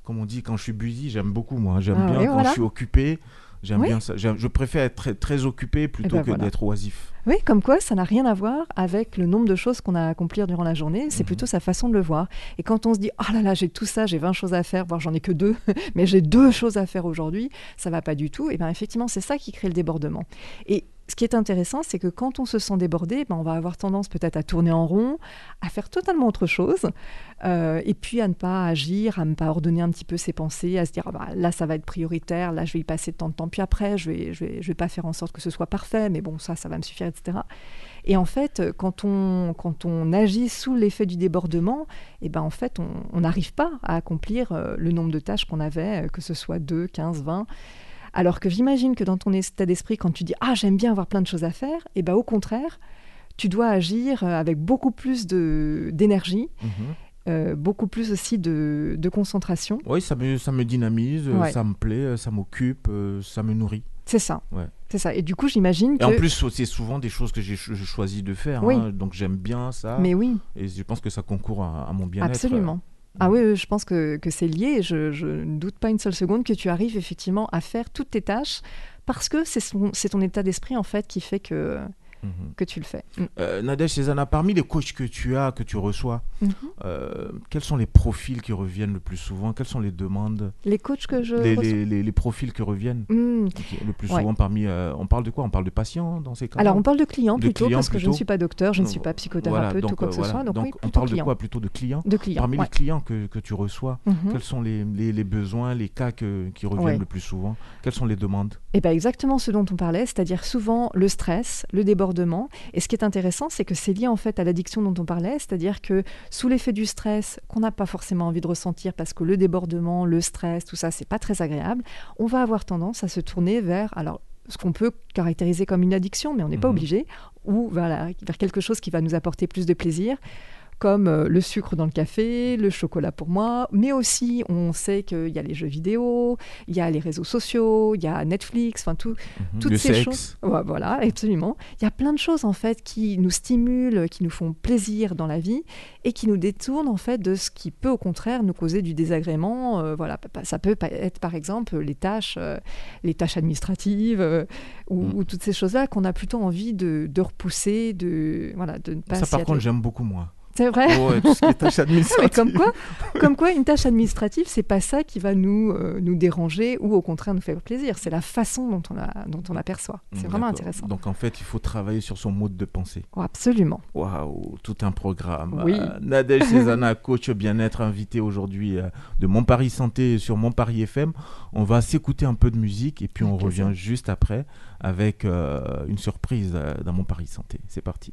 comme on dit, quand je suis busy, j'aime beaucoup moi. J'aime Ah bien quand voilà. je suis occupé. J'aime Oui. bien ça. Je préfère être très, très occupé plutôt ben que voilà. d'être oisif. Oui, comme quoi, ça n'a rien à voir avec le nombre de choses qu'on a à accomplir durant la journée, c'est Mhm. plutôt sa façon de le voir. Et quand on se dit, oh là là, j'ai tout ça, j'ai 20 choses à faire, voire j'en ai que deux, mais j'ai deux choses à faire aujourd'hui, ça va pas du tout, et bien effectivement, c'est ça qui crée le débordement. Et ce qui est intéressant, c'est que quand on se sent débordé, ben, on va avoir tendance peut-être à tourner en rond, à faire totalement autre chose, euh, et puis à ne pas agir, à ne pas ordonner un petit peu ses pensées, à se dire, ah bah, là, ça va être prioritaire, là, je vais y passer tant de temps, puis après, je vais, je vais, je vais pas faire en sorte que ce soit parfait, mais bon, ça, ça va me suffire, etc. Et en fait, quand on, quand on agit sous l'effet du débordement, eh ben, en fait, on on n'arrive pas à accomplir euh, le nombre de tâches qu'on avait, euh, que ce soit 2, 15, 20. Alors que j'imagine que dans ton état d'esprit, quand tu dis Ah, j'aime bien avoir plein de choses à faire, et ben, au contraire, tu dois agir euh, avec beaucoup plus de- d'énergie, Mhm. euh, beaucoup plus aussi de, de concentration. Oui, ça me, ça me dynamise, euh, Ouais. ça me plaît, ça m'occupe, ça me nourrit. C'est ça. Ouais. C'est ça. Et du coup, j'imagine Et que. en plus, c'est souvent des choses que j'ai cho- j'ai choisi de faire. Oui. hein, donc j'aime bien ça. Mais oui, Et je pense que ça concourt à, à mon bien-être. absolument. Ah oui, je pense que, que c'est lié. Je, je ne doute pas une seule seconde que tu arrives effectivement à faire toutes tes tâches parce que c'est ton état d'esprit en fait qui fait que, Mhm. que tu le fais. Mm. Euh, Nadège Cézanne, parmi les coachs que tu as, que tu reçois, Mhm. euh, quels sont les profils qui reviennent le plus souvent? Quelles sont les demandes? Les coachs que je. les, reçois- les- les- les profils qui reviennent? Mm. qui- le plus Ouais. souvent parmi. euh, on parle de quoi? On parle de patients dans ces cas Alors, on parle de clients De plutôt clients parce que je ne suis pas docteur, je ne suis pas Voilà, psychothérapeute donc, ou quoi que euh, ce voilà. soit. Donc, oui, on parle de clients. quoi Plutôt? De clients? De clients. Parmi ouais. les clients que, que tu reçois, Mhm. quels sont les, les- les besoins, les cas que- qui reviennent Ouais. le plus souvent? Quelles sont les demandes? Eh bien, exactement ce dont on parlait, c'est-à-dire souvent le stress, le débordement. Et ce qui est intéressant, c'est que c'est lié en fait à l'addiction dont on parlait, c'est-à-dire que sous l'effet du stress, qu'on n'a pas forcément envie de ressentir parce que le débordement, le stress, tout ça, c'est pas très agréable, on va avoir tendance à se tourner vers, alors, ce qu'on peut caractériser comme une addiction, mais on n'est pas Mhm. obligé, ou voilà, vers quelque chose qui va nous apporter plus de plaisir comme euh, le sucre dans le café, le chocolat pour moi, mais aussi on sait qu'il y a les jeux vidéo, il y a les réseaux sociaux, il y a Netflix, enfin tout, Mhm. toutes ces sexe choses. Ouais, voilà, absolument. Il y a plein de choses en fait qui nous stimulent, qui nous font plaisir dans la vie et qui nous détournent en fait de ce qui peut au contraire nous causer du désagrément. Euh, voilà, ça peut être par exemple les tâches, euh, les tâches administratives euh, ou, Mm. ou toutes ces choses-là qu'on a plutôt envie de, de repousser, de voilà, de ne pas. Ça, par contre, j'aime beaucoup moi. C'est vrai. Tout ce qui est Mais comme quoi, comme quoi, une tâche administrative, c'est pas ça qui va nous, euh, nous déranger ou au contraire nous faire plaisir. C'est la façon dont on la, dont on l'aperçoit. C'est vraiment intéressant. Donc en fait, il faut travailler sur son mode de pensée. Oh, absolument. Waouh, tout un programme. Oui. Euh, Nadège Cézanne, coach bien-être, invité aujourd'hui euh, de Mon Paris Santé sur Mon Paris FM. On va s'écouter un peu de musique et puis on revient juste après avec euh, une surprise dans Mon Paris Santé. C'est parti.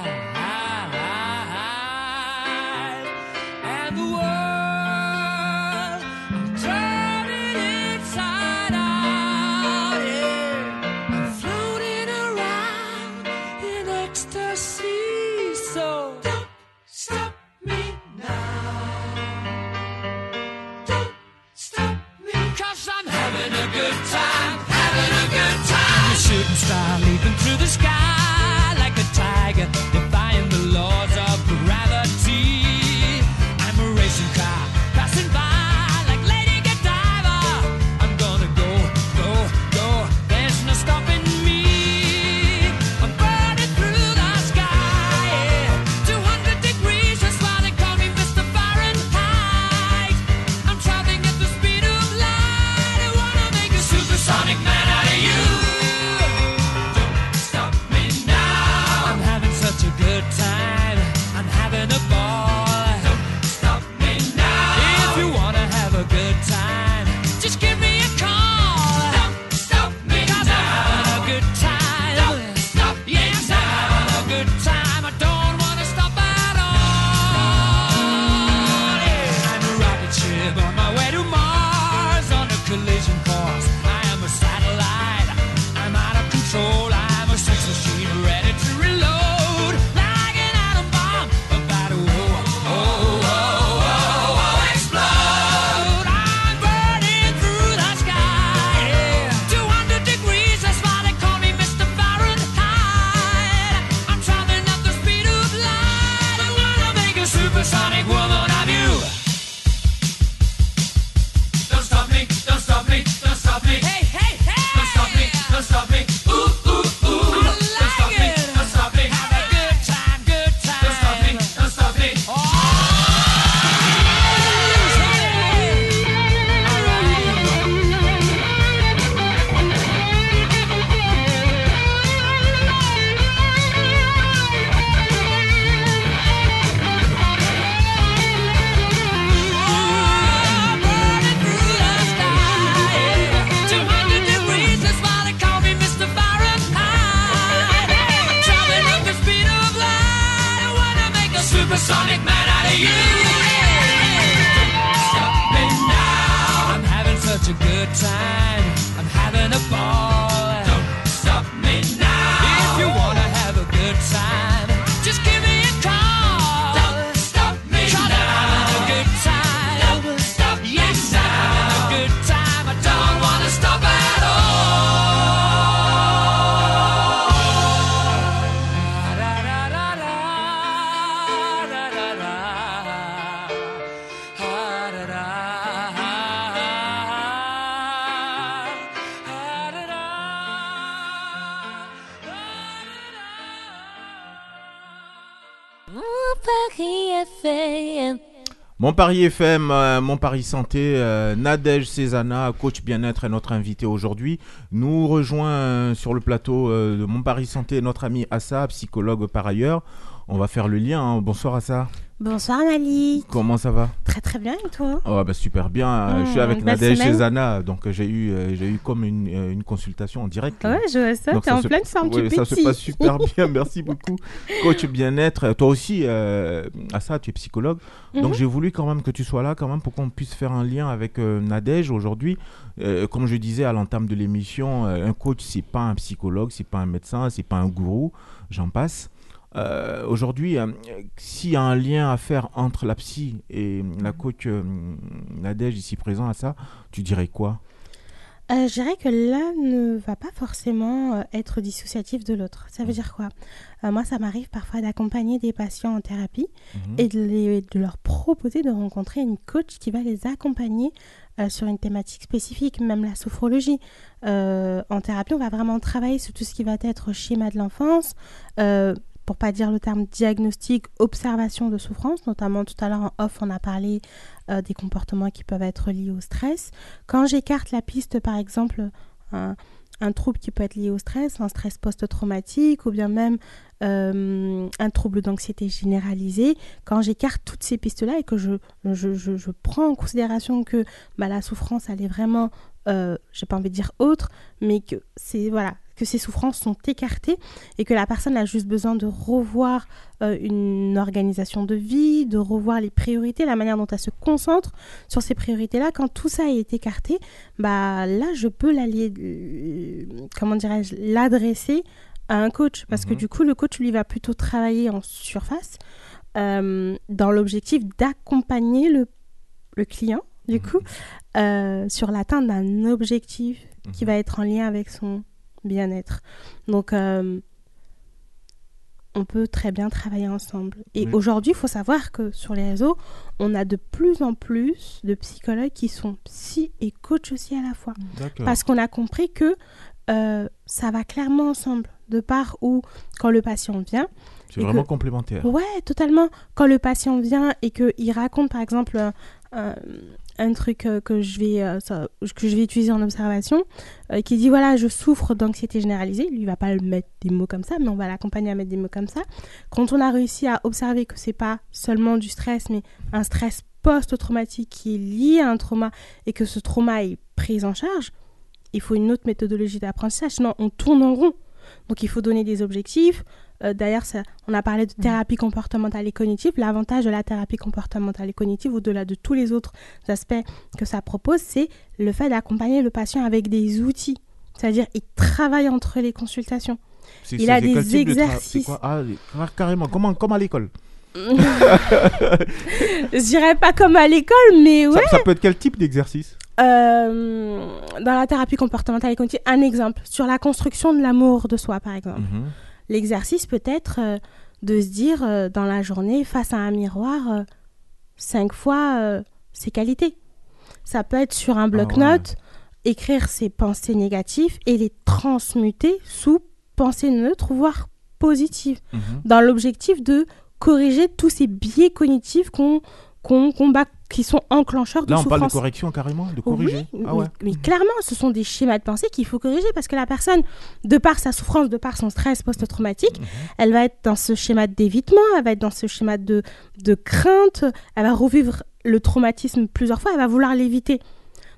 Good time, having a good time. I'm a shooting star leaping through the sky Mon Paris FM. Mon Paris FM, euh, Paris Santé, euh, Nadège Cézana, coach bien-être, est notre invité aujourd'hui. Nous rejoint euh, sur le plateau de Mon Paris Santé notre ami Assa, psychologue par ailleurs. On va faire le lien. hein. Bonsoir Assa. Bonsoir Mali. Comment ça va? Très très bien et toi? Oh, bah, Super bien. Euh, je suis Mmh, avec Nadège semaine. Cézana, donc euh, j'ai eu, euh, j'ai eu comme une, une consultation en direct. Ouais, je vois ça, t'es ça en se- pleine forme, ouais, tu Ça se passe super bien, merci beaucoup. Coach bien-être, toi aussi, euh, à ça, tu es psychologue. Donc Mhm. j'ai voulu quand même que tu sois là, quand même, pour qu'on puisse faire un lien avec euh, Nadège aujourd'hui. Euh, comme je disais à l'entame de l'émission, un coach, c'est pas un psychologue, c'est pas un médecin, c'est pas un gourou, j'en passe. Euh, aujourd'hui, euh, s'il y a un lien à faire entre la psy et la coach euh, Nadège ici présent à ça, tu dirais quoi? Euh, je dirais que l'un ne va pas forcément euh, être dissociatif de l'autre. Ça veut dire quoi? Euh, Moi, ça m'arrive parfois d'accompagner des patients en thérapie Mhm. et de, les- de leur proposer de rencontrer une coach qui va les accompagner euh, sur une thématique spécifique, même la sophrologie. Euh, en thérapie, on va vraiment travailler sur tout ce qui va être schéma de l'enfance, euh, pour pas dire le terme diagnostic, observation de souffrance, notamment tout à l'heure en off, on a parlé euh, des comportements qui peuvent être liés au stress. Quand j'écarte la piste, par exemple, un, trouble qui peut être lié au stress, un stress post-traumatique ou bien même euh, un trouble d'anxiété généralisée, quand j'écarte toutes ces pistes-là et que je, je, je- je prends en considération que bah, la souffrance, elle est vraiment, euh, j'ai pas envie de dire autre, mais que c'est voilà que ces souffrances sont écartées et que la personne a juste besoin de revoir euh, une organisation de vie, de revoir les priorités, la manière dont elle se concentre sur ces priorités-là. Quand tout ça est écarté, bah là, je peux l'allier, euh, comment dirais-je, l'adresser à un coach parce que Mhm. du coup, le coach, lui, va plutôt travailler en surface euh, dans l'objectif d'accompagner le, le client, du Mhm. coup, euh, sur l'atteinte d'un objectif qui Mhm. va être en lien avec son bien-être. Donc, euh, on peut très bien travailler ensemble. Et aujourd'hui, il faut savoir que sur les réseaux, on a de plus en plus de psychologues qui sont psy et coach aussi à la fois. Parce qu'on a compris que euh, ça va clairement ensemble. De part où, quand le patient vient, C'est vraiment que- complémentaire. Ouais, totalement. Quand le patient vient et qu'il raconte, par exemple, un, un- truc euh, que je vais, euh, que je vais utiliser en observation, euh, qui dit voilà, je souffre d'anxiété généralisée, lui, il va pas mettre des mots comme ça, mais on va l'accompagner à mettre des mots comme ça. Quand on a réussi à observer que c'est pas seulement du stress, mais un stress post-traumatique qui est lié à un trauma et que ce trauma est pris en charge, il faut une autre méthodologie d'apprentissage, sinon on tourne en rond. Donc il faut donner des objectifs. Euh, D'ailleurs, on a parlé de thérapie comportementale et cognitive. L'avantage de la thérapie comportementale et cognitive, au-delà de tous les autres aspects que ça propose, c'est le fait d'accompagner le patient avec des outils. C'est-à-dire, il travaille entre les consultations. Il a des de exercices. c'est quoi Ah, ah, carrément, comme, comme à l'école. Je dirais pas comme à l'école, mais ouais. Ça, ça peut être quel type d'exercice? Euh, dans la thérapie comportementale et cognitive, un exemple sur la construction de l'amour de soi, par exemple. Mhm. L'exercice peut être euh, de se dire euh, dans la journée, face à un miroir, euh, cinq fois ses qualités. Ça peut être sur un bloc-notes, écrire ses pensées négatives et les transmuter sous pensées neutres, voire positives, Mhm. dans l'objectif de corriger tous ces biais cognitifs qu'on qu'on combat, qui sont enclencheurs de Là, on parle de correction carrément, de corriger. Oui, ah ouais. mais clairement, ce sont des schémas de pensée qu'il faut corriger parce que la personne, de par sa souffrance, de par son stress post-traumatique, Mhm. elle va être dans ce schéma d'évitement, elle va être dans ce schéma de, de crainte, elle va revivre le traumatisme plusieurs fois, elle va vouloir l'éviter.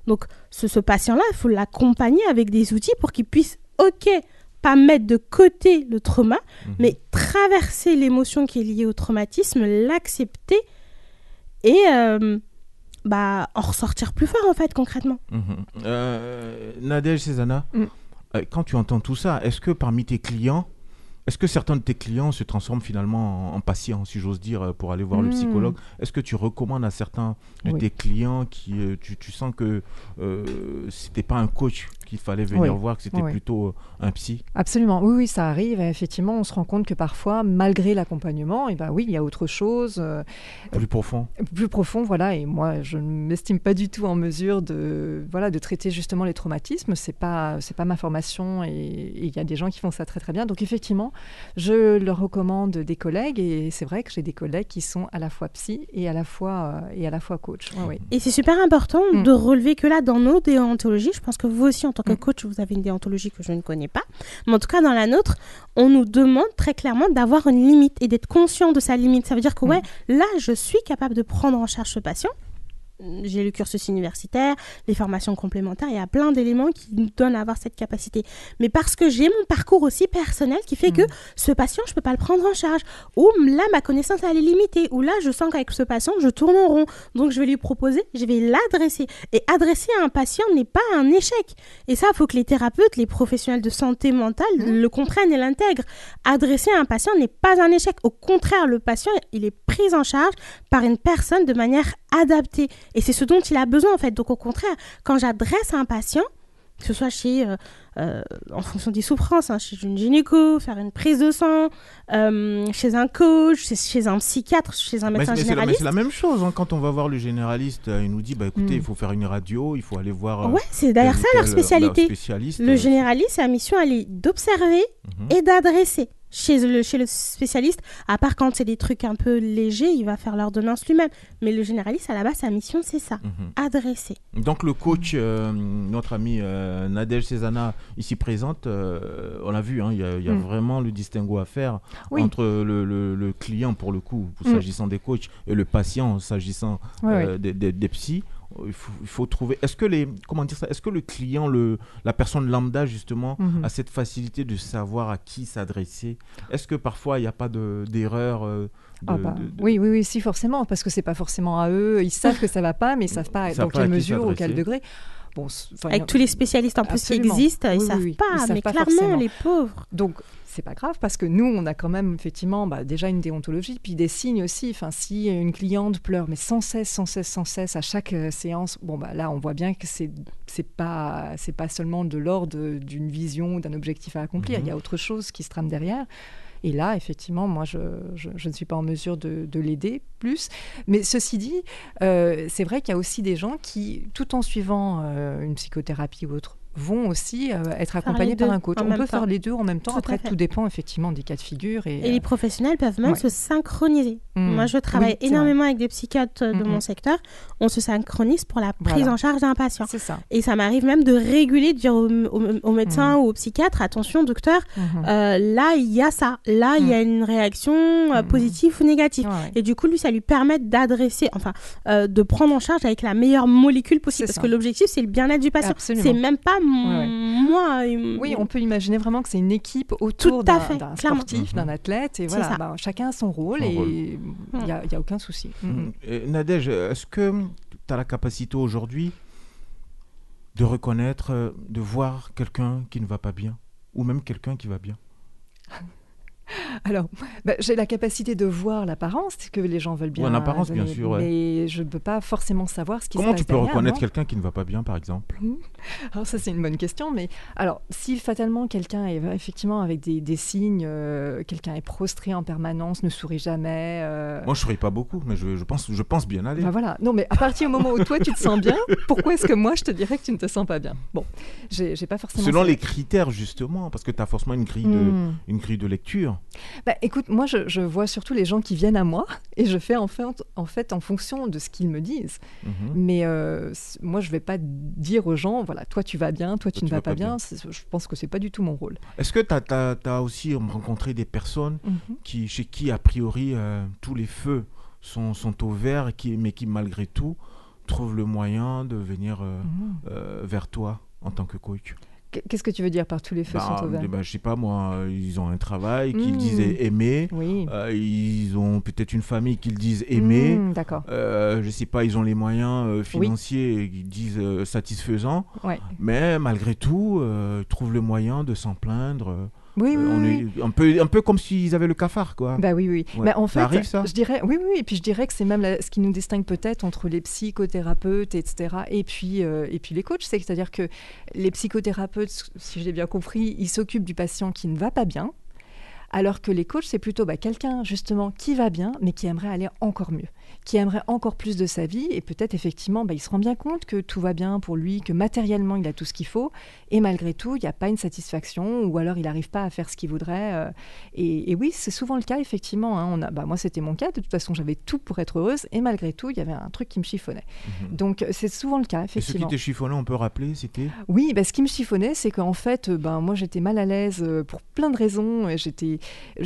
Donc, ce, ce patient-là, il faut l'accompagner avec des outils pour qu'il puisse, ok, pas mettre de côté le trauma, Mhm. mais traverser l'émotion qui est liée au traumatisme, l'accepter et euh, bah, en ressortir plus fort, en fait, concrètement. Mhm. Euh, Nadège Cézanne, Mm. euh, quand tu entends tout ça, est-ce que parmi tes clients, est-ce que certains de tes clients se transforment finalement en, en patients, si j'ose dire, pour aller voir le Mm. psychologue? Est-ce que tu recommandes à certains de Oui. tes clients qui, tu, tu sens que euh, c'était pas un coach? Qu'il fallait venir Oui. voir, que c'était Oui. plutôt euh, un psy Absolument, oui, oui, ça arrive. Et effectivement, on se rend compte que parfois, malgré l'accompagnement, et ben oui, il y a autre chose, euh, plus profond plus profond, voilà. Et moi, je ne m'estime pas du tout en mesure de, voilà, de traiter justement les traumatismes. C'est pas, c'est pas ma formation, et il y a des gens qui font ça très très bien. Donc effectivement, je leur recommande des collègues, et c'est vrai que j'ai des collègues qui sont à la fois psy et à la fois euh, et à la fois coach. Ouais, ouais. Et c'est super important Mm. de relever que là, dans nos déontologies, je pense que vous aussi, en tant que Mm. coach, vous avez une déontologie que je ne connais pas, mais en tout cas, dans la nôtre, on nous demande très clairement d'avoir une limite et d'être conscient de sa limite. Ça veut dire que, Mm. ouais, là, je suis capable de prendre en charge ce patient. J'ai le cursus universitaire, les formations complémentaires, il y a plein d'éléments qui nous donnent à avoir cette capacité. Mais parce que j'ai mon parcours aussi personnel qui fait que Mm. ce patient, je peux pas le prendre en charge. Ou là, ma connaissance, elle est limitée. Ou là, je sens qu'avec ce patient, je tourne en rond. Donc, je vais lui proposer, je vais l'adresser. Et adresser à un patient n'est pas un échec. Et ça, il faut que les thérapeutes, les professionnels de santé mentale le comprennent et l'intègrent. Adresser à un patient n'est pas un échec. Au contraire, le patient, il est pris en charge par une personne de manière adaptée. Et c'est ce dont il a besoin, en fait. Donc, au contraire, quand j'adresse à un patient, que ce soit chez, euh, euh, en fonction des souffrances, hein, chez une gynéco, faire une prise de sang, euh, chez un coach, chez, chez un psychiatre, chez un médecin mais généraliste. c'est la même chose. hein. Quand on va voir le généraliste, il nous dit bah, écoutez, Mm. il faut faire une radio, il faut aller voir. Ouais, c'est d'ailleurs ça leur spécialité. spécialiste. Le généraliste, sa mission, elle est d'observer mhm. et d'adresser. Chez le, chez le spécialiste, à part quand c'est des trucs un peu légers, il va faire l'ordonnance lui-même. Mais le généraliste, à la base, sa mission, c'est ça. Mhm. Adresser. Donc le coach, euh, notre ami euh, Nadège Cézana, ici présente, euh, on l'a vu, hein, il y a, il y a Mm. vraiment le distinguo à faire Oui. entre le, le- le client, pour le coup, Mm. s'agissant des coachs, et le patient, s'agissant euh, des, des- des psys. Il faut, il faut trouver. Est-ce que les, comment dire ça Est-ce que le client, le, la personne lambda justement, Mhm. a cette facilité de savoir à qui s'adresser? Est-ce que parfois il n'y a pas de- d'erreur euh, de, Ah bah, de- de- Oui, oui, oui, si forcément, parce que c'est pas forcément à eux. Ils savent que ça va pas, mais ils savent pas Ils dans savent pas à quelle mesure ou quel degré. bon, Avec tous les spécialistes en plus qui existent, ils Oui, savent oui, pas, Ils savent mais clairement, forcément. les pauvres. Donc, c'est pas grave parce que nous, on a quand même effectivement bah, déjà une déontologie, puis des signes aussi. Enfin, si une cliente pleure, mais sans cesse, sans cesse, sans cesse à chaque euh, séance, bon bah là, on voit bien que c'est c'est pas c'est pas seulement de l'ordre d'une vision, d'un objectif à accomplir. Il y a autre chose qui se trame derrière. Et là, effectivement, moi, je, je- je ne suis pas en mesure de, de l'aider plus. Mais ceci dit, euh, c'est vrai qu'il y a aussi des gens qui, tout en suivant euh, une psychothérapie ou autre, vont aussi euh, être accompagnés par un coach. On peut temps. faire les deux en même temps. Tout Après, tout dépend effectivement des cas de figure. Et, Et les professionnels peuvent même ouais. se synchroniser. Hmm. Moi, je travaille Oui, énormément avec des psychiatres euh, de Mhm. mon secteur. On se synchronise pour la prise Voilà. en charge d'un patient. ça. Et ça m'arrive même de réguler, de dire au, au- au médecin ou au psychiatre, attention docteur, euh, là il y a ça, là il y a une réaction euh, positive ou négative. Ouais. Et du coup, lui, ça lui permet d'adresser, enfin, euh, de prendre en charge avec la meilleure molécule possible. Parce ça. que l'objectif, c'est le bien-être du patient. C'est même pas. Moi. Oui, on peut imaginer vraiment que c'est une équipe autour d'un sportif, Mhm. d'un athlète. Et voilà, ben, chacun a son rôle Son et il n'y a, y a aucun souci. Mhm. Euh, Nadège, est-ce que tu as la capacité aujourd'hui de reconnaître, euh, de voir quelqu'un qui ne va pas bien ou même quelqu'un qui va bien? Alors, bah, j'ai la capacité de voir l'apparence que les gens veulent bien. en apparence, bien donner, sûr, ouais. Mais je ne peux pas forcément savoir ce qui Comment se passe tu peux reconnaître quelqu'un qui ne va pas bien, par exemple? Alors ça c'est une bonne question, mais alors si fatalement quelqu'un est effectivement avec des, des signes, euh, quelqu'un est prostré en permanence, ne sourit jamais, euh, Moi, je ne souris pas beaucoup, mais je, je pense, je pense bien aller. bah voilà. Non mais à partir du moment où toi tu te sens bien, pourquoi est-ce que moi je te dirais que tu ne te sens pas bien? Bon, j'ai pas forcément. Selon ça. les critères, justement, parce que tu as forcément une grille, de, une grille de lecture. Bah, écoute, moi je, je vois surtout les gens qui viennent à moi et je fais en fait en, fait, en fonction de ce qu'ils me disent. Mhm. Mais euh, moi je vais pas dire aux gens, voilà, toi tu vas bien, toi tu Toi, ne tu vas vas pas bien. Je pense que c'est pas du tout mon rôle. Est-ce que tu as, aussi rencontré des personnes Mhm. qui, chez qui, a priori, euh, tous les feux sont, sont au vert, qui, mais qui, malgré tout, trouvent le moyen de venir euh, Mhm. vers toi en tant que coach? Qu'est-ce que tu veux dire par tous les feux bah, sont au vert bah, Je sais pas, moi, ils ont un travail qu'ils Mm. disent aimer. Oui. euh, ils ont peut-être une famille qu'ils disent aimer. Hmm, D'accord. Euh, je sais pas, ils ont les moyens euh, financiers qu'ils disent euh, satisfaisants, Ouais. mais malgré tout, ils trouvent le moyen de s'en plaindre. Euh, Oui, oui, on oui. est un peu, un peu comme s'ils avaient le cafard, quoi. Bah oui, oui. Ouais. Bah, en Ça fait, arrive, ça je dirais, oui, oui, et puis je dirais que c'est même la- ce qui nous distingue peut-être entre les psychothérapeutes, etc., et puis, euh, et puis les coachs, c'est- c'est-à-dire que les psychothérapeutes, si je l'ai bien compris, ils s'occupent du patient qui ne va pas bien, alors que les coachs, c'est plutôt bah, quelqu'un justement qui va bien, mais qui aimerait aller encore mieux, qui aimerait encore plus de sa vie, et peut-être effectivement, bah, il se rend bien compte que tout va bien pour lui, que matériellement il a tout ce qu'il faut, et malgré tout, il n'y a pas une satisfaction, ou alors il n'arrive pas à faire ce qu'il voudrait. euh, et, et oui, c'est souvent le cas, effectivement. hein. on a, bah, moi, c'était mon cas. De toute façon, j'avais tout pour être heureuse, et malgré tout, il y avait un truc qui me chiffonnait. Mhm. Donc, c'est souvent le cas, Et ce qui effectivement. t'est chiffonné, on peut rappeler, c'était? Oui, bah, ce qui me chiffonnait, c'est qu'en fait, ben, moi, j'étais mal à l'aise euh, pour plein de raisons. et J'étais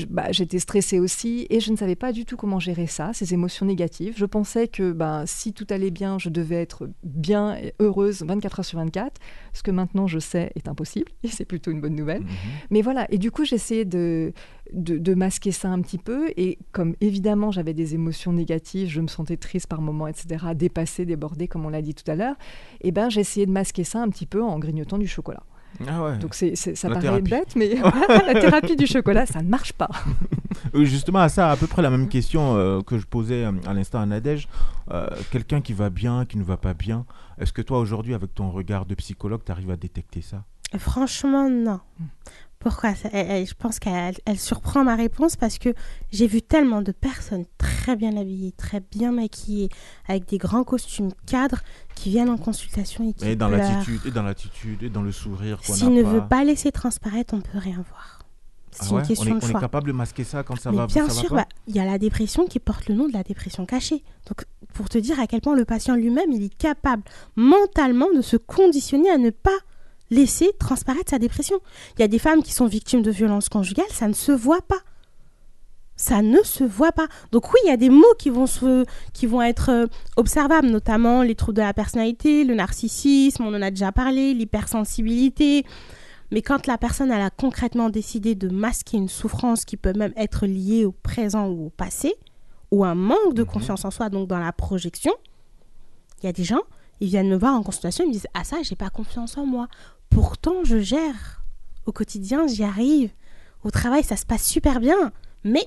bah, j'étais stressée aussi et je ne savais pas du tout comment gérer ça, ces émotions négatives. Je pensais que ben, si tout allait bien, je devais être bien et heureuse 24 heures sur 24. Ce que maintenant, je sais est impossible et c'est plutôt une bonne nouvelle. Mhm. Mais voilà, et du coup, j'essayais de, de, de masquer ça un petit peu. Et comme évidemment, j'avais des émotions négatives, je me sentais triste par moments, etc., dépassée, débordée, comme on l'a dit tout à l'heure, et ben j'essayais de masquer ça un petit peu en grignotant du chocolat. Ah ouais. Donc c'est, c'est- ça La paraît thérapie. bête, mais la thérapie du chocolat, ça ne marche pas. Euh, Justement, à ça, à peu près la même question euh, que je posais euh, à l'instant à Nadège. Euh, Quelqu'un qui va bien, qui ne va pas bien, est-ce que toi, aujourd'hui, avec ton regard de psychologue, tu arrives à détecter ça? Franchement, non. Pourquoi Je pense qu'elle elle surprend ma réponse parce que j'ai vu tellement de personnes très bien habillées, très bien maquillées, avec des grands costumes cadres qui viennent en consultation et qui Et dans l'attitude, et dans l'attitude, et dans le sourire S'il ne pas. veut pas laisser transparaître, on peut rien voir. C'est Ah une question on, est, de on est capable de masquer ça quand ça Mais va bien ça sûr, bah, il y a la dépression qui porte le nom de la dépression cachée. Donc, pour te dire à quel point le patient lui-même, il est capable mentalement de se conditionner à ne pas laisser transparaître sa dépression. Il y a des femmes qui sont victimes de violences conjugales, ça ne se voit pas. Ça ne se voit pas. Donc oui, il y a des mots qui vont, se, qui vont être euh, observables, notamment les troubles de la personnalité, le narcissisme, on en a déjà parlé, l'hypersensibilité. Mais quand la personne elle a concrètement décidé de masquer une souffrance qui peut même être liée au présent ou au passé, ou un manque de Mhm. confiance en soi, donc dans la projection, il y a des gens Ils viennent me voir en consultation, ils me disent Ah, ça, j'ai pas confiance en moi. Pourtant, je gère. Au quotidien, j'y arrive. Au travail, ça se passe super bien. Mais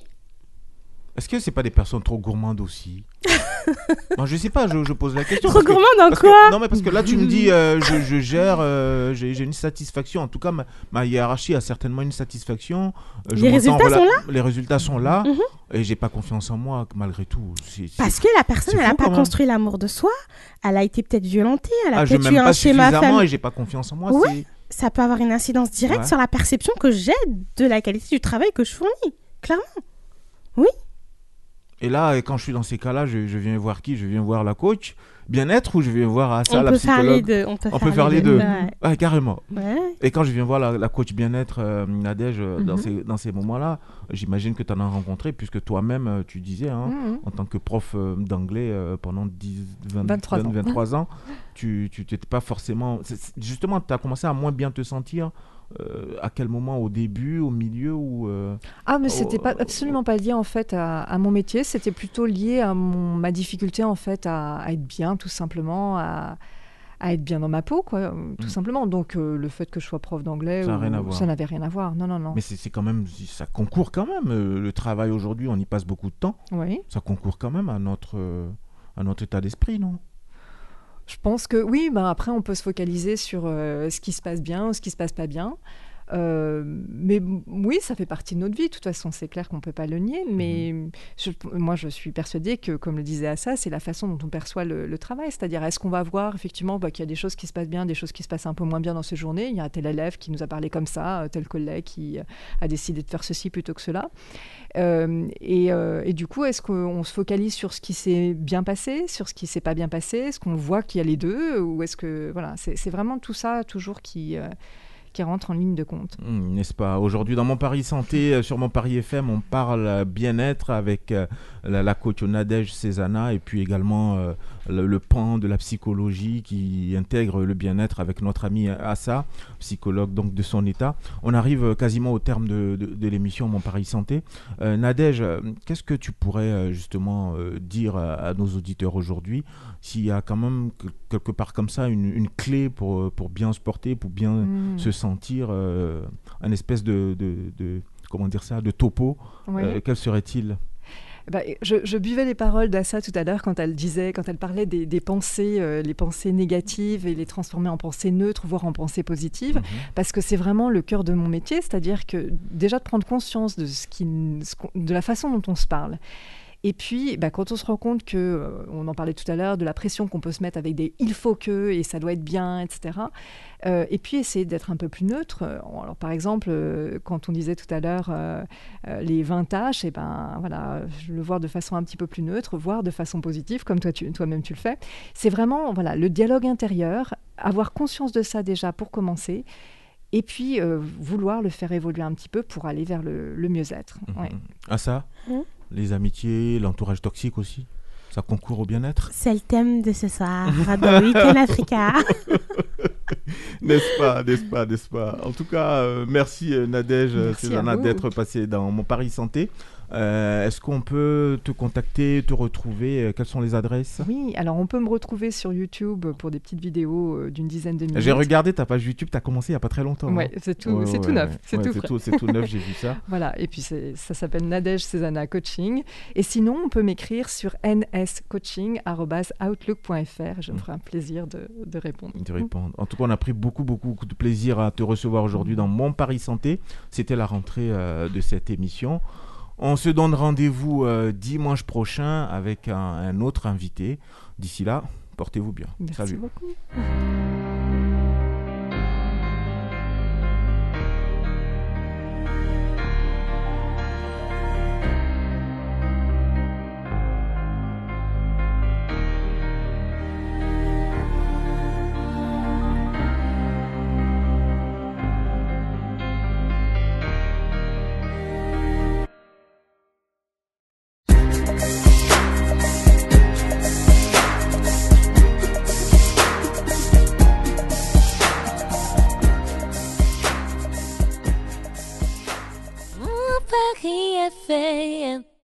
Est-ce que c'est pas des personnes trop gourmandes aussi Non, je sais pas, je, je pose la question. trop parce que- gourmand dans parce que- quoi Non, mais parce que là, tu me dis, euh, je, je gère, euh, j'ai j'ai une satisfaction. En tout cas, ma, ma hiérarchie a certainement une satisfaction. Euh, je Les en résultats rela- sont Les résultats sont là. Mhm. Et j'ai pas confiance en moi, malgré tout. C'est- c'est- Parce que la personne, c'est elle n'a fou, pas quand même. construit l'amour de soi. Elle a été peut-être violentée. Elle a Ah, je peut-être eu m'aime un pas schéma suffisamment familial. et j'ai pas confiance en moi. Ouais. c'est- Ça peut avoir une incidence directe Ouais. sur la perception que j'ai de la qualité du travail que je fournis. Clairement. Et là, quand je suis dans ces cas-là, je, je viens voir qui? Je viens voir la coach bien-être ou je viens voir Assa, on la peut faire les psychologue? deux. On peut, On peut faire les deux. Ouais. Ouais, carrément. Ouais. Et quand je viens voir la, la coach bien-être, euh, Nadège, euh, dans, Mhm. ces, dans ces moments-là, j'imagine que tu en as rencontré, puisque toi-même, euh, tu disais, hein, Mhm. en tant que prof euh, d'anglais euh, pendant 10, 20, 23 ans. 23 ans, tu n'étais pas forcément... justement, tu as commencé à moins bien te sentir. Euh, à quel moment Au début, au milieu ou euh, Ah, mais c'était pas absolument pas lié en fait à, à mon métier. C'était plutôt lié à mon, ma difficulté en fait à, à être bien, tout simplement, à, à être bien dans ma peau, quoi, euh, tout Mm. simplement. Donc euh, le fait que je sois prof d'anglais, Ça rien n'avait rien à voir. Non, non, non. Mais c'est c'est quand même... Ça concourt quand même. le travail aujourd'hui, on y passe beaucoup de temps. Oui. Ça concourt quand même à notre, à notre état d'esprit, non? Je pense que oui, ben après on peut se focaliser sur euh, ce qui se passe bien ou ce qui se passe pas bien. Euh, mais oui, ça fait partie de notre vie. De toute façon, c'est clair qu'on ne peut pas le nier. Mais je- moi, je suis persuadée que, comme le disait Assa, c'est la façon dont on perçoit le, le travail. C'est-à-dire, est-ce qu'on va voir effectivement bah, qu'il y a des choses qui se passent bien, des choses qui se passent un peu moins bien dans ces journées? Il y a tel élève qui nous a parlé comme ça, euh, tel collègue qui euh, a décidé de faire ceci plutôt que cela. Euh, et, euh, et du coup, est-ce qu'on se focalise sur ce qui s'est bien passé, sur ce qui s'est pas bien passé? Est-ce qu'on voit qu'il y a les deux? Ou est-ce que voilà, c'est vraiment tout ça toujours qui qui rentre en ligne de compte. Hmm, N'est-ce pas? Aujourd'hui, dans mon Paris Santé, euh, sur mon Paris FM, on parle bien-être avec euh, la, la coach Nadège Cézana et puis également euh, le, le pan de la psychologie qui intègre le bien-être avec notre ami Assa, psychologue donc de son état. On arrive euh, quasiment au terme de, de- de l'émission Mon Paris Santé. Euh, Nadège, euh, qu'est-ce que tu pourrais euh, justement euh, dire à, à nos auditeurs aujourd'hui s'il y a quand même que- quelque part comme ça une, une clé pour, pour bien se porter, pour bien Mm. se sentir euh, un espèce de, de, de- comment dire ça de topo Oui. quel serait-il? Bah, je, je buvais les paroles d'Assa tout à l'heure quand elle disait, quand elle parlait des, des pensées, euh, les pensées négatives et les transformer en pensées neutres, voire en pensées positives, Mhm. parce que c'est vraiment le cœur de mon métier, c'est-à-dire que déjà de prendre conscience de ce qui, de la façon dont on se parle. Et puis, bah, quand on se rend compte que, euh, on en parlait tout à l'heure, de la pression qu'on peut se mettre avec des il faut que et ça doit être bien, etc. Euh, et puis essayer d'être un peu plus neutre. Euh, Alors, par exemple, euh, quand on disait tout à l'heure euh, euh, les 20 tâches, et ben voilà, je le voir de façon un petit peu plus neutre, voire de façon positive, comme tu, toi-même tu le fais. C'est vraiment voilà le dialogue intérieur, avoir conscience de ça déjà pour commencer. Et puis euh, vouloir le faire évoluer un petit peu pour aller vers le, le mieux-être. Ouais. Ah ça Mhm. Les amitiés, l'entourage toxique aussi Ça concourt au bien-être C'est le thème de ce soir dans Weekend Africa. N'est-ce pas, n'est-ce pas, n'est-ce pas? En tout cas, euh, merci euh, Nadège d'être passé dans mon Paris Santé. Euh, Est-ce qu'on peut te contacter, te retrouver euh, Quelles sont les adresses? Oui, alors on peut me retrouver sur YouTube pour des petites vidéos euh, d'une dizaine de minutes. J'ai regardé ta page YouTube, tu as commencé il n'y a pas très longtemps. Ouais, hein. c'est tout, Ouais, tout neuf, c'est Ouais, tout tout, tout neuf, j'ai vu ça. Voilà, et puis ça s'appelle Nadège Cézanna Coaching. Et sinon, on peut m'écrire sur nscoaching.outlook.fr. Je me ferai un plaisir de, de répondre. de répondre. En tout cas, on a pris beaucoup, beaucoup, beaucoup de plaisir à te recevoir aujourd'hui dans Mon Paris Santé. C'était la rentrée euh, de cette émission. On se donne rendez-vous euh, dimanche prochain avec un, un autre invité. D'ici là, portez-vous bien. Merci Salut. beaucoup.